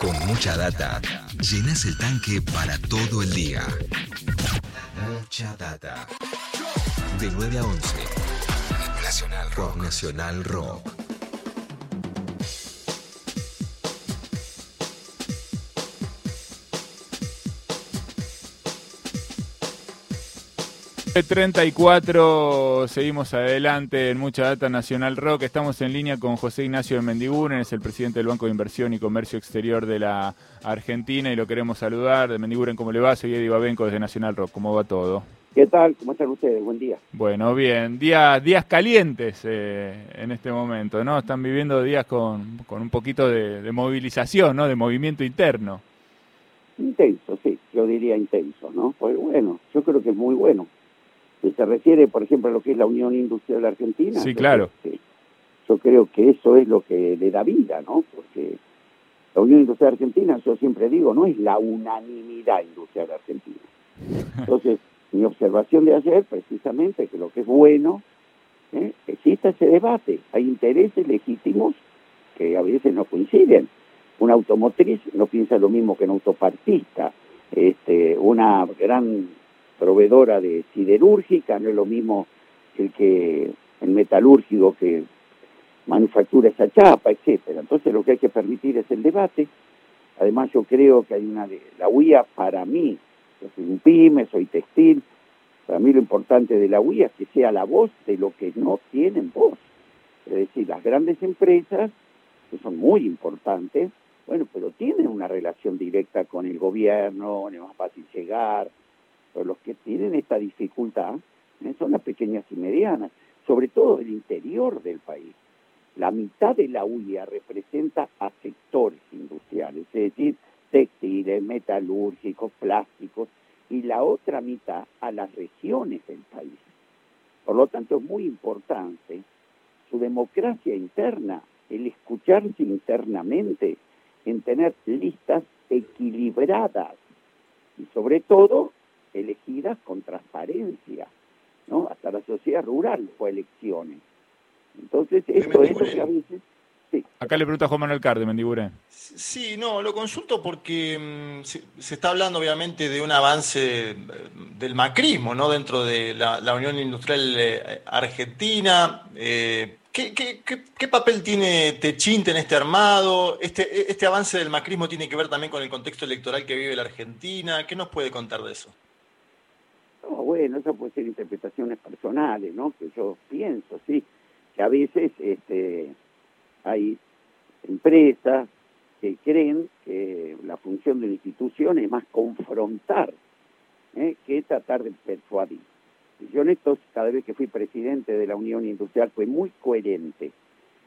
Con mucha data, llenas el tanque para todo el día. Mucha data. De 9 a 11. Nacional Rock. Nacional Rock. 34, seguimos adelante en Mucha Data Nacional Rock. Estamos en línea con José Ignacio de Mendiguren, es el presidente del Banco de Inversión y Comercio Exterior de la Argentina y lo queremos saludar. De Mendiguren, ¿cómo le va? Soy Eddie Babenco desde Nacional Rock. ¿Cómo va todo? ¿Qué tal? ¿Cómo están ustedes? Buen día. Bueno, bien. Días, días calientes eh, en este momento, ¿no? Están viviendo días con, un poquito de, de movilización, ¿no? De movimiento interno. Intenso, sí, yo diría intenso, ¿no? Pues bueno, yo creo que es muy bueno se refiere, por ejemplo, a lo que es la Unión Industrial Argentina. Sí, claro. yo creo que eso es lo que le da vida, ¿no? Porque la Unión Industrial Argentina, yo siempre digo, no es la unanimidad industrial argentina. Entonces, mi observación de ayer, precisamente, que lo que es bueno, ¿eh? exista ese debate. Hay intereses legítimos que a veces no coinciden. Una automotriz no piensa lo mismo que un autopartista. Este, una gran proveedora de siderúrgica, no es lo mismo el que el metalúrgico que manufactura esa chapa, etcétera. Entonces lo que hay que permitir es el debate. Además yo creo que hay una de la UIA para mí, yo soy un pyme, soy textil, para mí lo importante de la UIA es que sea la voz de lo que no tienen voz. Es decir, las grandes empresas, que son muy importantes, bueno, pero tienen una relación directa con el gobierno, es más fácil llegar, los que tienen esta dificultad ¿eh? son las pequeñas y medianas, sobre todo el interior del país. La mitad de la UIA representa a sectores industriales, es decir, textiles, metalúrgicos, plásticos, y la otra mitad a las regiones del país. Por lo tanto, es muy importante su democracia interna, el escucharse internamente, en tener listas equilibradas y sobre todo elegidas con transparencia, ¿no? Hasta la sociedad rural fue elecciones. Entonces, esto es lo que a veces... Acá le pregunta Juan Manuel Carde, Mendigure. Sí, no, lo consulto porque mm, se, está hablando obviamente de un avance del macrismo, ¿no? Dentro de la, Unión Industrial eh, Argentina. Eh, ¿qué, papel tiene Techinte en este armado? Este, ¿Este avance del macrismo tiene que ver también con el contexto electoral que vive la Argentina? ¿Qué nos puede contar de eso? Bueno, eso puede ser interpretaciones personales, ¿no? Que yo pienso, sí, que a veces este, hay empresas que creen que la función de la institución es más confrontar ¿eh? que tratar de persuadir. Yo en esto, cada vez que fui presidente de la Unión Industrial, fue muy coherente.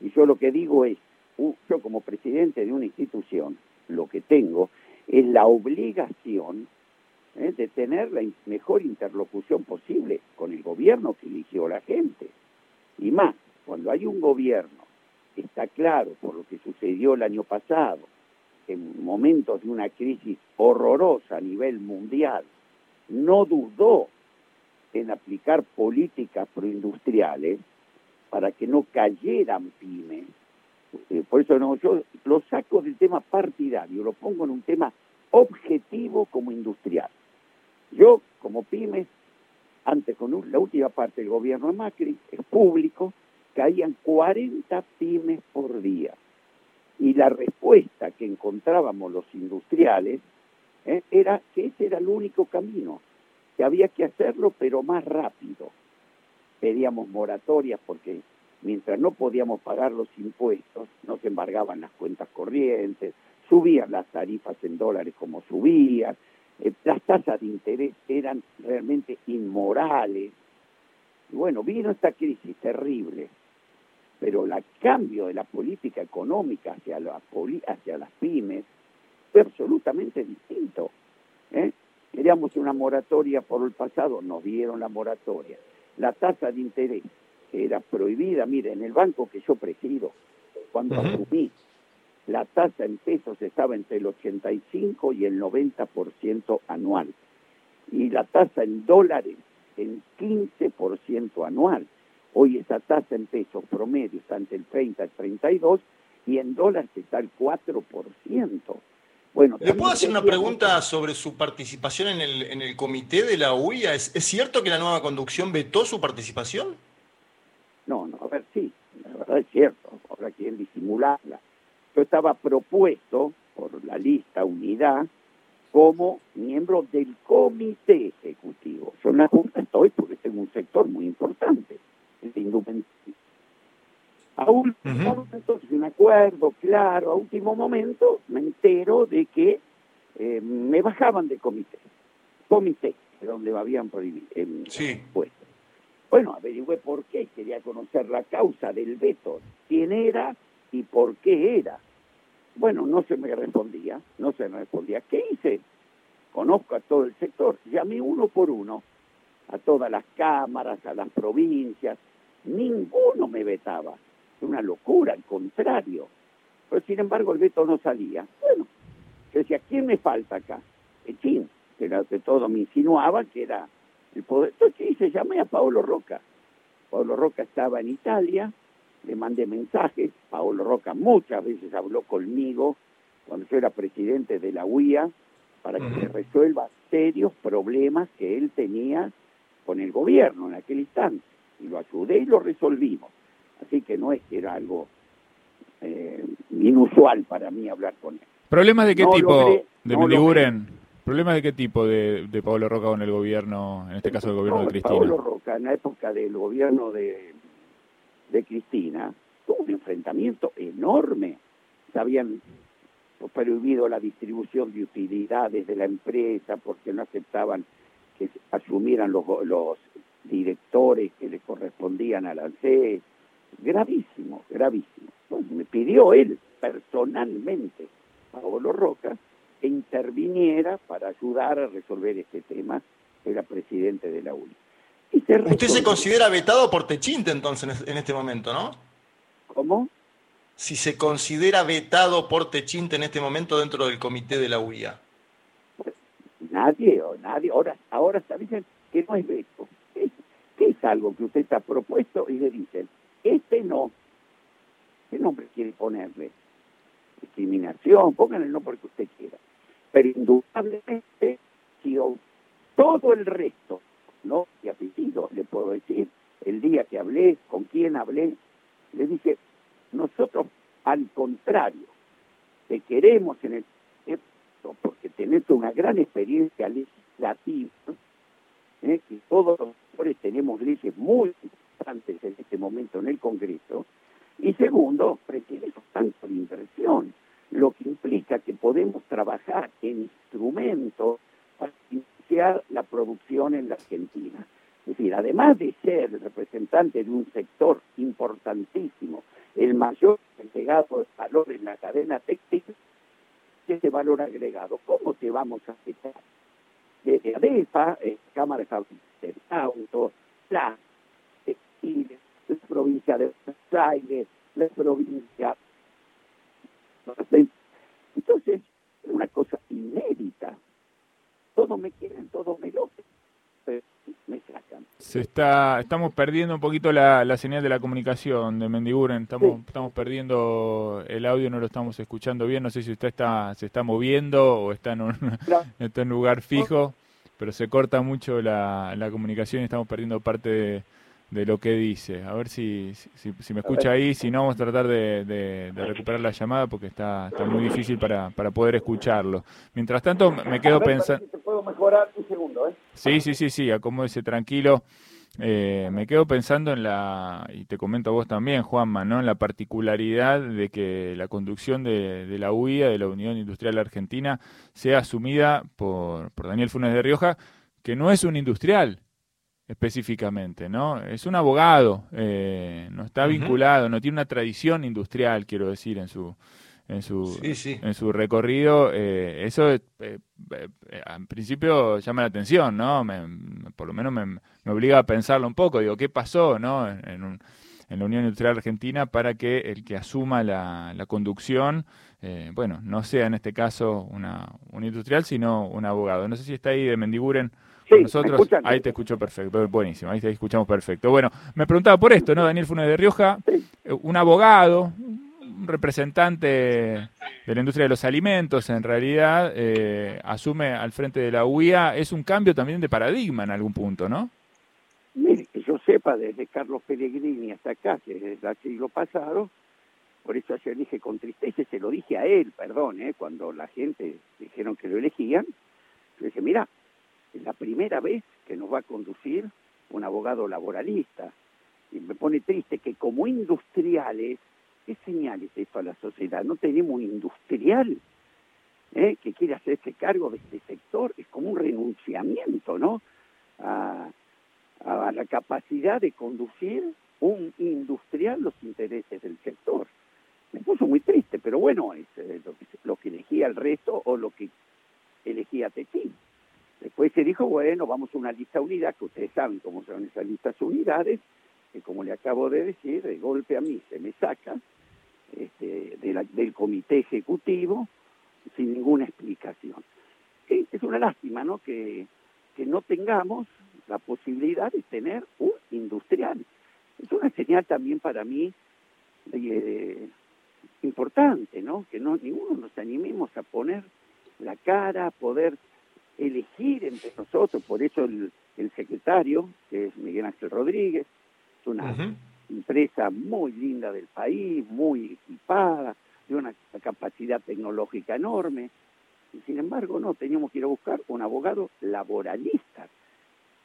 Y yo lo que digo es, yo como presidente de una institución, lo que tengo es la obligación de tener la mejor interlocución posible con el gobierno que eligió la gente. Y más, cuando hay un gobierno está claro por lo que sucedió el año pasado, en momentos de una crisis horrorosa a nivel mundial, no dudó en aplicar políticas proindustriales para que no cayeran pymes. Eh, por eso no, yo lo saco del tema partidario, lo pongo en un tema objetivo como industrial. Yo, como pymes, antes con la última parte del gobierno de Macri, es público, caían 40 pymes por día. Y la respuesta que encontrábamos los industriales eh, era que ese era el único camino, que había que hacerlo, pero más rápido. Pedíamos moratorias porque mientras no podíamos pagar los impuestos, nos embargaban las cuentas corrientes, subían las tarifas en dólares como subían, eh, las tasas de interés eran realmente inmorales. Y bueno, vino esta crisis terrible, pero el cambio de la política económica hacia, hacia las pymes fue absolutamente distinto. ¿eh? Queríamos una moratoria por el pasado, nos dieron la moratoria. La tasa de interés, que era prohibida, mire, en el banco que yo presido, cuando asumí la tasa en pesos estaba entre el 85 y el 90% anual. Y la tasa en dólares en 15% anual. Hoy esa tasa en pesos promedio está entre el 30 y el 32 y en dólares está el 4%. Bueno, ¿Le puedo hacer una pregunta sobre su participación en el, en el comité de la UIA? ¿Es, cierto que la nueva conducción vetó su participación? No, no, a ver, sí, la verdad es cierto, ahora quieren disimularla. Yo estaba propuesto por la lista Unidad como miembro del comité ejecutivo. Yo en la Junta estoy porque tengo un sector muy importante, el de A último momento, un acuerdo claro, a último momento me entero de que eh, me bajaban de comité. Comité, donde me habían prohibido, eh, sí. puesto. Bueno, averigüé por qué, quería conocer la causa del veto, quién era y por qué era. Bueno, no se me respondía, no se me respondía. ¿Qué hice? Conozco a todo el sector, llamé uno por uno a todas las cámaras, a las provincias, ninguno me vetaba. Es una locura, al contrario. Pero sin embargo el veto no salía. Bueno, yo decía, ¿quién me falta acá? Pechín, que de todo me insinuaba que era el poder. Entonces hice, llamé a Paolo Roca. Paolo Roca estaba en Italia, le mandé mensajes, Paolo Roca muchas veces habló conmigo cuando yo era presidente de la UIA para que se resuelva serios problemas que él tenía con el gobierno en aquel instante. Y lo ayudé y lo resolvimos. Así que no es que era algo eh, inusual para mí hablar con él. ¿Problemas de qué tipo, de no ¿Problemas de qué tipo de, de Pablo Roca con el gobierno, en este caso el gobierno de Cristina? Pablo Roca, en la época del gobierno de enorme. Se habían prohibido la distribución de utilidades de la empresa porque no aceptaban que asumieran los, los directores que le correspondían a la ANSES. Gravísimo, gravísimo. me pidió él personalmente, Pablo Roca, que interviniera para ayudar a resolver este tema. Era presidente de la UNI. Usted se considera vetado por Techinte entonces en este momento, ¿no? ¿Cómo? Si se considera vetado por Techinte en este momento dentro del comité de la UIA. nadie, nadie. Ahora, ahora está dicen que no es veto. ¿Qué es algo que usted está propuesto y le dicen, este no. ¿Qué nombre quiere ponerle? Discriminación, pónganle el nombre que usted quiera. Pero indudablemente, si todo el resto no y apellido, le puedo decir, el día que hablé, con quién hablé, le dije, nosotros al contrario, te queremos en el porque tenés una gran experiencia legislativa, ¿eh? que todos los sectores tenemos leyes muy importantes en este momento en el Congreso, y segundo, pretienes tanto de inversión, lo que implica que podemos trabajar en instrumentos para la producción en la Argentina. Es decir, además de ser el representante de un sector importantísimo, el mayor agregado de valor en la cadena textil, ese valor agregado, ¿cómo te vamos a afectar? Desde ADEFA, eh, Cámara de Autos, la textiles, la provincia de Buenos Aires, la provincia... Entonces, es una cosa inédita. Todos me quieren, todos me lo me sacan. Se está, estamos perdiendo un poquito la, la señal de la comunicación de Mendiguren, estamos, estamos perdiendo el audio, no lo estamos escuchando bien, no sé si usted está, se está moviendo o está en un, está en lugar fijo, pero se corta mucho la, la comunicación y estamos perdiendo parte de de lo que dice. A ver si, si, me escucha ahí, si no vamos a tratar de, recuperar la llamada porque está, está muy difícil para, para poder escucharlo. Mientras tanto, me quedo pensando... puedo mejorar un segundo, ¿eh? Sí, sí, sí, sí, acomódese tranquilo. Eh, me quedo pensando en la, y te comento a vos también, Juanma, ¿no? en la particularidad de que la conducción de, de la UIA, de la Unión Industrial Argentina, sea asumida por, por Daniel Funes de Rioja, que no es un industrial, específicamente, ¿no? Es un abogado, eh, no está vinculado, no tiene una tradición industrial, quiero decir, en su en su en su recorrido. Eh, eso, eh, en principio, llama la atención, ¿no? por lo menos me, obliga a pensarlo un poco. Digo, ¿qué pasó, no? En, la Unión Industrial Argentina para que el que asuma la, la conducción, bueno, no sea en este caso una, un industrial, sino un abogado. No sé si está ahí de Mendiguren nosotros, ahí te escucho perfecto, buenísimo, ahí te escuchamos perfecto. Bueno, me preguntaba por esto, ¿no? Daniel Funes de Rioja, eh, un abogado, un representante de la industria de los alimentos, en realidad, eh, asume al frente de la UIA, es un cambio también de paradigma en algún punto, ¿no? Mire, que yo sepa, desde Carlos Pellegrini hasta acá, que desde el siglo pasado, por eso ayer dije con tristeza, se lo dije a él, perdón, ¿eh? cuando la gente dijeron que lo elegían, yo dije, mira, es la primera vez que nos va a conducir un abogado laboralista. Y me pone triste que como industriales, ¿qué señales esto a la sociedad? No tenemos un industrial ¿eh? que quiere hacerse cargo de este sector, es como un renunciamiento, ¿no? A, la capacidad de conducir un industrial los intereses del sector me puso muy triste, pero bueno, es eh, lo, que, elegía el resto o lo que elegía Tetín. Después se dijo, bueno, vamos a una lista unidad, que ustedes saben cómo son esas listas unidades, que como le acabo de decir, de golpe a mí se me saca este, del comité ejecutivo sin ninguna explicación. es una lástima, ¿no? Que, que no tengamos la posibilidad de tener un industrial. Es una señal también para mí de, importante, ¿no? Que no ninguno nos animemos a poner la cara, a poder elegir entre nosotros, por eso el, secretario, que es Miguel Ángel Rodríguez, es una empresa muy linda del país, muy equipada, de una capacidad tecnológica enorme, y sin embargo no, teníamos que ir a buscar un abogado laboralista,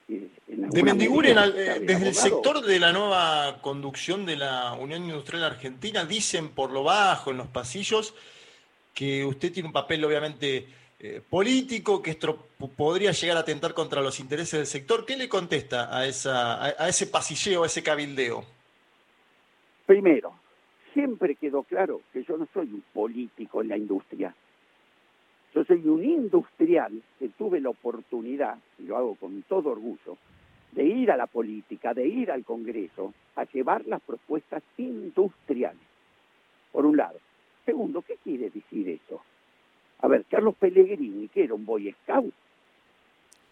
de Mendiguren, eh, desde el sector de la nueva conducción de la Unión Industrial Argentina, dicen por lo bajo en los pasillos que usted tiene un papel obviamente eh, político, que podría llegar a atentar contra los intereses del sector. ¿Qué le contesta a, esa, a ese pasilleo, a ese cabildeo? Primero, siempre quedó claro que yo no soy un político en la industria. Yo soy un industrial que tuve la oportunidad, y lo hago con todo orgullo, de ir a la política, de ir al Congreso, a llevar las propuestas industriales, por un lado. Segundo, ¿qué quiere decir eso? A ver, Carlos Pellegrini, que era un Boy Scout,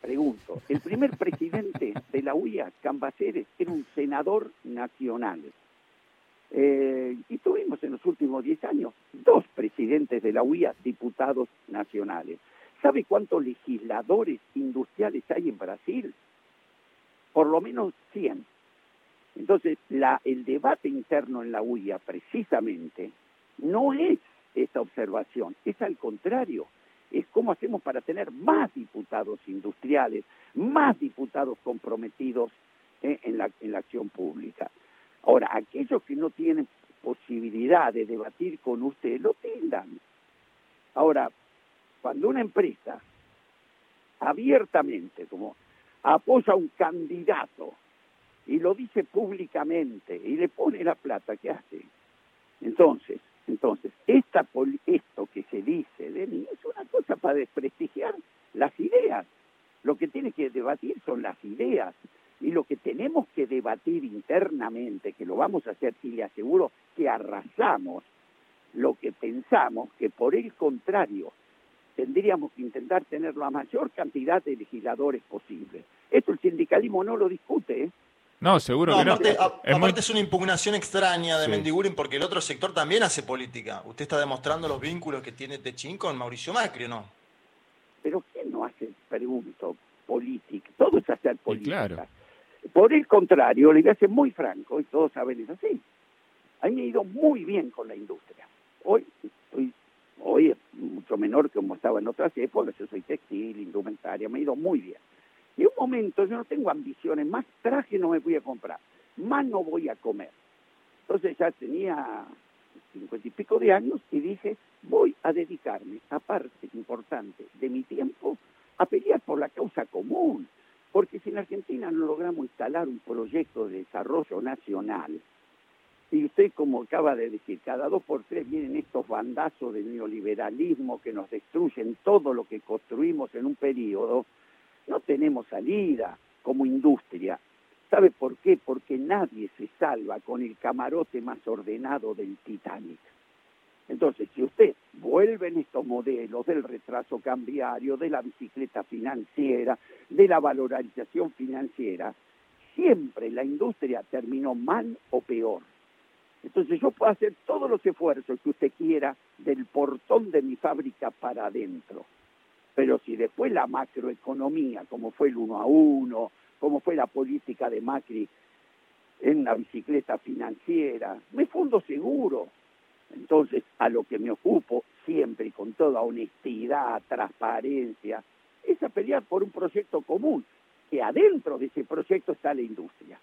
pregunto, el primer presidente de la UIA, Cambaceres, era un senador nacional. Eh, y tuvimos en los últimos 10 años dos presidentes de la UIA, diputados nacionales. ¿Sabe cuántos legisladores industriales hay en Brasil? Por lo menos 100. Entonces, la, el debate interno en la UIA precisamente no es esta observación, es al contrario, es cómo hacemos para tener más diputados industriales, más diputados comprometidos eh, en, la, en la acción pública. Ahora, aquellos que no tienen posibilidad de debatir con usted, lo tildan. Ahora, cuando una empresa abiertamente, como apoya a un candidato y lo dice públicamente y le pone la plata, ¿qué hace? Entonces, entonces, esta, esto que se dice de mí es una cosa para desprestigiar las ideas. Lo que tiene que debatir son las ideas, y lo que tenemos que debatir internamente, que lo vamos a hacer, y le aseguro que arrasamos lo que pensamos, que por el contrario, tendríamos que intentar tener la mayor cantidad de legisladores posible. Esto el sindicalismo no lo discute, ¿eh? No, seguro que no. Aparte, es, una impugnación extraña de Mendiguren porque el otro sector también hace política. Usted está demostrando los vínculos que tiene Techín con Mauricio Macri, ¿no? Pero ¿quién no hace, pregunto, política? Todo es hacer política. Por el contrario, le voy a ser muy franco, y todos saben es así. A mí me ha ido muy bien con la industria. Hoy estoy, hoy es mucho menor que como estaba en otras épocas, yo soy textil, indumentaria, me ha ido muy bien. En un momento yo no tengo ambiciones, más traje no me voy a comprar, más no voy a comer. Entonces ya tenía cincuenta y pico de años y dije, voy a dedicarme a parte importante de mi tiempo a pelear por la causa común, porque si en Argentina no logramos instalar un proyecto de desarrollo nacional, y usted como acaba de decir, cada dos por tres vienen estos bandazos del neoliberalismo que nos destruyen todo lo que construimos en un periodo, no tenemos salida como industria. ¿Sabe por qué? Porque nadie se salva con el camarote más ordenado del Titanic. Entonces, si usted vuelve en estos modelos del retraso cambiario, de la bicicleta financiera, de la valorización financiera, siempre la industria terminó mal o peor. Entonces yo puedo hacer todos los esfuerzos que usted quiera del portón de mi fábrica para adentro. Pero si después la macroeconomía, como fue el uno a uno, como fue la política de Macri en la bicicleta financiera, me fundo seguro. Entonces, a lo que me ocupo siempre y con toda honestidad, transparencia, es a pelear por un proyecto común, que adentro de ese proyecto está la industria.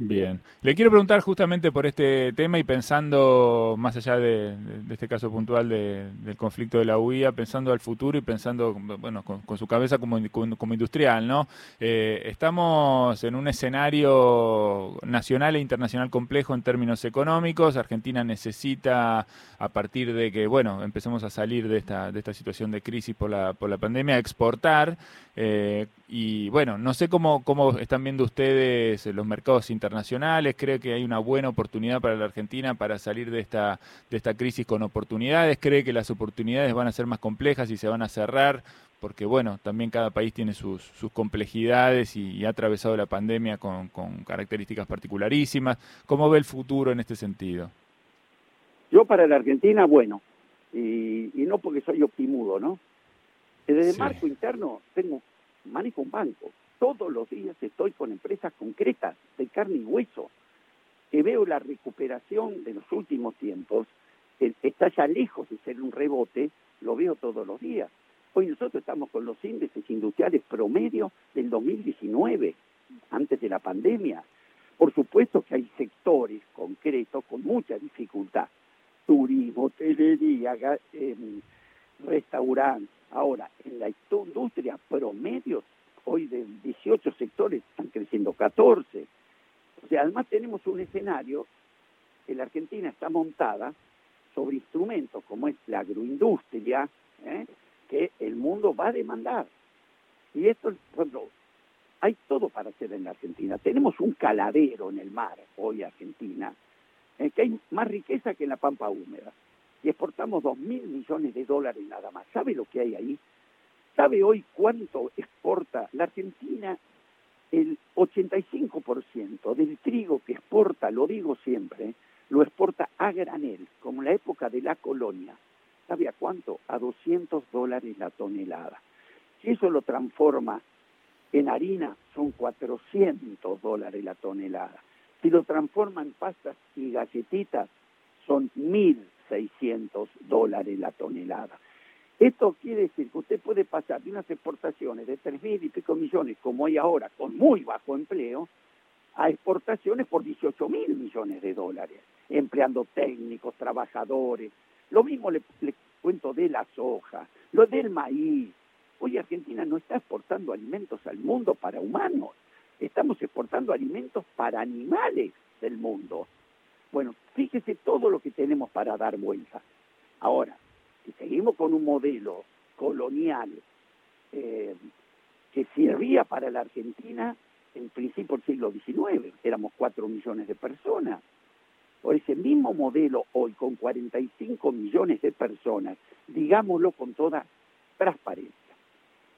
Bien. Le quiero preguntar justamente por este tema y pensando, más allá de, este caso puntual del conflicto de la UIA, pensando al futuro y pensando, bueno, con, su cabeza como, como, industrial, ¿no? Eh, estamos en un escenario nacional e internacional complejo en términos económicos. Argentina necesita, a partir de que, bueno, empecemos a salir de esta, de esta situación de crisis por la, por la pandemia, exportar. Eh, y bueno, no sé cómo, cómo están viendo ustedes los mercados internacionales. Cree que hay una buena oportunidad para la Argentina para salir de esta, de esta crisis con oportunidades. Cree que las oportunidades van a ser más complejas y se van a cerrar porque bueno, también cada país tiene sus, sus complejidades y, ha atravesado la pandemia con, con, características particularísimas. ¿Cómo ve el futuro en este sentido? Yo para la Argentina, bueno, y, no porque soy optimudo, ¿no? Desde el marco interno tengo, manejo un banco, todos los días estoy con empresas concretas de carne y hueso, que veo la recuperación de los últimos tiempos, está ya lejos de ser un rebote, lo veo todos los días. Hoy nosotros estamos con los índices industriales promedio del 2019, antes de la pandemia. Por supuesto que hay sectores concretos con mucha dificultad. Turismo, hotelería, eh, restaurante. Ahora, en la industria promedio hoy de 18 sectores están creciendo 14. O sea, además tenemos un escenario que la Argentina está montada sobre instrumentos como es la agroindustria, ¿eh? que el mundo va a demandar. Y esto, bueno, hay todo para hacer en la Argentina. Tenemos un caladero en el mar hoy Argentina, ¿eh? que hay más riqueza que en la pampa húmeda. Y exportamos dos mil millones de dólares nada más. ¿Sabe lo que hay ahí? ¿Sabe hoy cuánto exporta la Argentina? El 85% del trigo que exporta, lo digo siempre, lo exporta a granel, como en la época de la colonia. ¿Sabe a cuánto? A 200 dólares la tonelada. Si eso lo transforma en harina, son 400 dólares la tonelada. Si lo transforma en pastas y galletitas, son 1.600 dólares la tonelada. Esto quiere decir que usted puede pasar de unas exportaciones de tres mil y pico millones, como hay ahora, con muy bajo empleo, a exportaciones por 18 mil millones de dólares, empleando técnicos, trabajadores. Lo mismo le, cuento de la soja, lo del maíz. Hoy Argentina no está exportando alimentos al mundo para humanos, estamos exportando alimentos para animales del mundo. Bueno, fíjese todo lo que tenemos para dar vuelta. Ahora, si seguimos con un modelo colonial eh, que servía para la Argentina en principio del siglo XIX, éramos cuatro millones de personas. Por ese mismo modelo hoy, con 45 millones de personas, digámoslo con toda transparencia,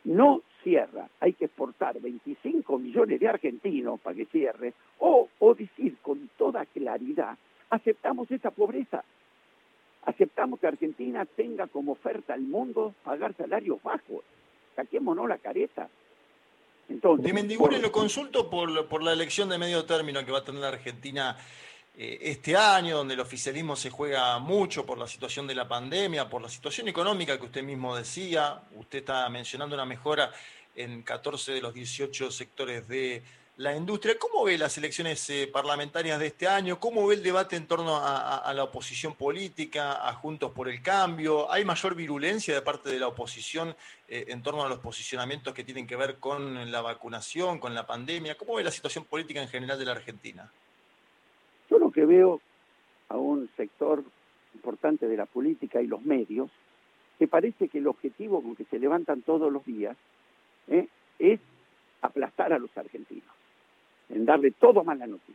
no cierra, hay que exportar 25 millones de argentinos para que cierre, o decir con toda claridad, aceptamos esa pobreza, aceptamos que Argentina tenga como oferta al mundo pagar salarios bajos. Saquémonos la careta. Entonces, de Mendigure lo consulto por, por, la elección de medio término que va a tener la Argentina eh, este año, donde el oficialismo se juega mucho por la situación de la pandemia, por la situación económica que usted mismo decía. Usted está mencionando una mejora en 14 de los 18 sectores de la industria. ¿Cómo ve las elecciones eh, parlamentarias de este año? ¿Cómo ve el debate en torno a, la oposición política, a Juntos por el Cambio? ¿Hay mayor virulencia de parte de la oposición eh, en torno a los posicionamientos que tienen que ver con la vacunación, con la pandemia? ¿Cómo ve la situación política en general de la Argentina? Yo lo que veo a un sector importante de la política y los medios, que parece que el objetivo con que se levantan todos los días eh, es aplastar a los argentinos en darle todo mala noticia.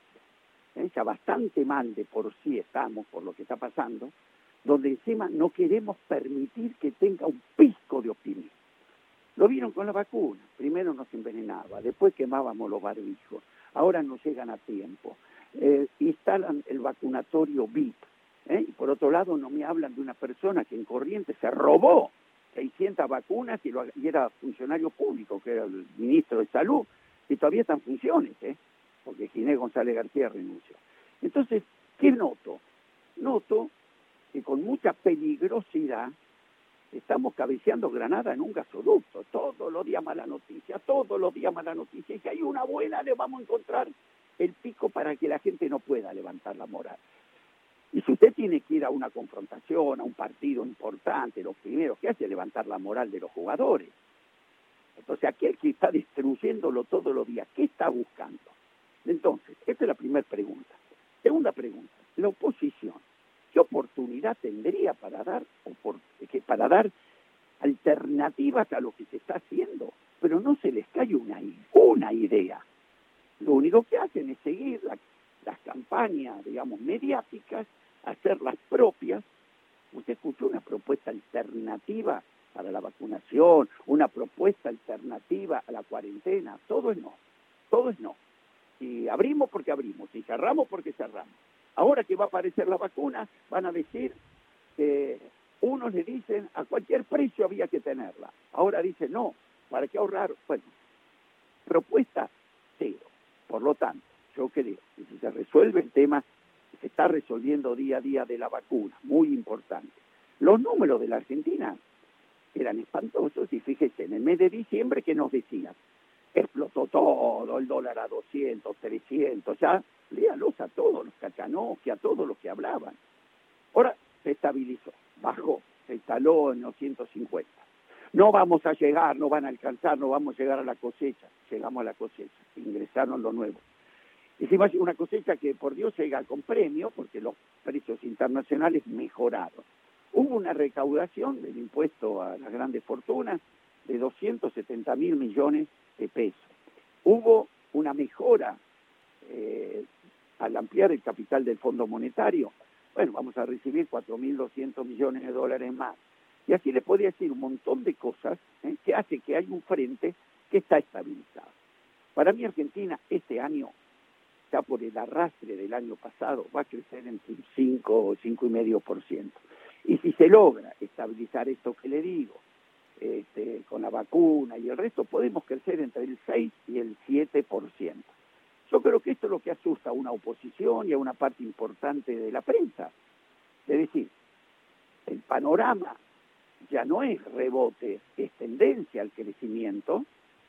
¿Eh? Ya bastante mal de por sí estamos por lo que está pasando, donde encima no queremos permitir que tenga un pisco de optimismo. Lo vieron con la vacuna. Primero nos envenenaba, después quemábamos los barbijos, ahora no llegan a tiempo. eh, instalan el vacunatorio VIP. ¿eh? Y por otro lado, no me hablan de una persona que en Corrientes se robó 600 vacunas y, lo, y era funcionario público, que era el ministro de Salud, y todavía están funciones, ¿eh? porque Ginés González García renunció. Entonces, ¿qué noto? Noto que con mucha peligrosidad estamos cabeceando Granada en un gasoducto. Todos los días mala noticia, todos los días mala noticia. Y si hay una buena, le vamos a encontrar el pico para que la gente no pueda levantar la moral. Y si usted tiene que ir a una confrontación, a un partido importante, lo primero que hace es levantar la moral de los jugadores. Entonces, aquel que está destruyéndolo todos los días, ¿qué está buscando? Entonces, esta es la primera pregunta. Segunda pregunta, la oposición, ¿qué oportunidad tendría para dar, para dar alternativas a lo que se está haciendo? Pero no se les cae una, una idea. Lo único que hacen es seguir las campañas, digamos, mediáticas, hacerlas propias. Usted escuchó una propuesta alternativa para la vacunación, una propuesta alternativa a la cuarentena, todo es no, todo es no. Si abrimos porque abrimos, si cerramos porque cerramos. Ahora que va a aparecer la vacuna, van a decir que unos le dicen a cualquier precio había que tenerla. Ahora dicen no, ¿para qué ahorrar? Bueno, propuesta cero. Por lo tanto, yo creo que si se resuelve el tema, se está resolviendo día a día de la vacuna, muy importante. Los números de la Argentina eran espantosos y fíjese, en el mes de diciembre que nos decían, explotó todo, el dólar a 200, 300, ya léalos a todos los que a todos los que hablaban. Ahora se estabilizó, bajó, se instaló en los 150. No vamos a llegar, no van a alcanzar, no vamos a llegar a la cosecha. Llegamos a la cosecha, ingresaron lo nuevo. Hicimos una cosecha que por Dios llega con premio porque los precios internacionales mejoraron. Hubo una recaudación del impuesto a las grandes fortunas de 270 mil millones de pesos. Hubo una mejora eh, al ampliar el capital del Fondo Monetario. Bueno, vamos a recibir 4.200 millones de dólares más. Y así le podría decir un montón de cosas ¿eh? que hace que hay un frente que está estabilizado. Para mí Argentina este año, ya por el arrastre del año pasado, va a crecer entre un 5 o 5,5%. Y si se logra estabilizar esto que le digo, este, con la vacuna y el resto, podemos crecer entre el 6 y el 7%. Yo creo que esto es lo que asusta a una oposición y a una parte importante de la prensa. Es decir, el panorama ya no es rebote, es tendencia al crecimiento,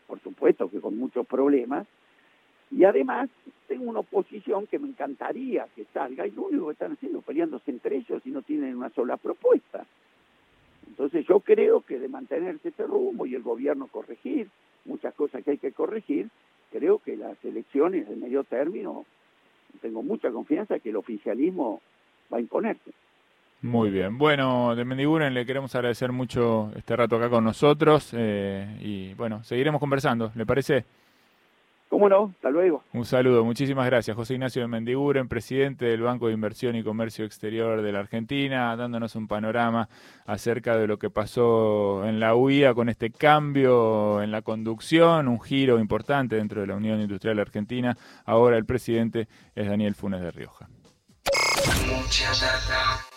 por supuesto que con muchos problemas, y además tengo una oposición que me encantaría que salga y lo único que están haciendo es peleándose entre ellos y no tienen una sola propuesta. Entonces yo creo que de mantenerse este rumbo y el gobierno corregir muchas cosas que hay que corregir, creo que las elecciones de medio término, tengo mucha confianza que el oficialismo va a imponerse. Muy bien. Bueno, de Mendiguren le queremos agradecer mucho este rato acá con nosotros eh, y bueno, seguiremos conversando, ¿le parece? ¿Cómo no? Hasta luego. Un saludo, muchísimas gracias. José Ignacio de Mendiguren, presidente del Banco de Inversión y Comercio Exterior de la Argentina, dándonos un panorama acerca de lo que pasó en la UIA con este cambio en la conducción, un giro importante dentro de la Unión Industrial Argentina. Ahora el presidente es Daniel Funes de Rioja.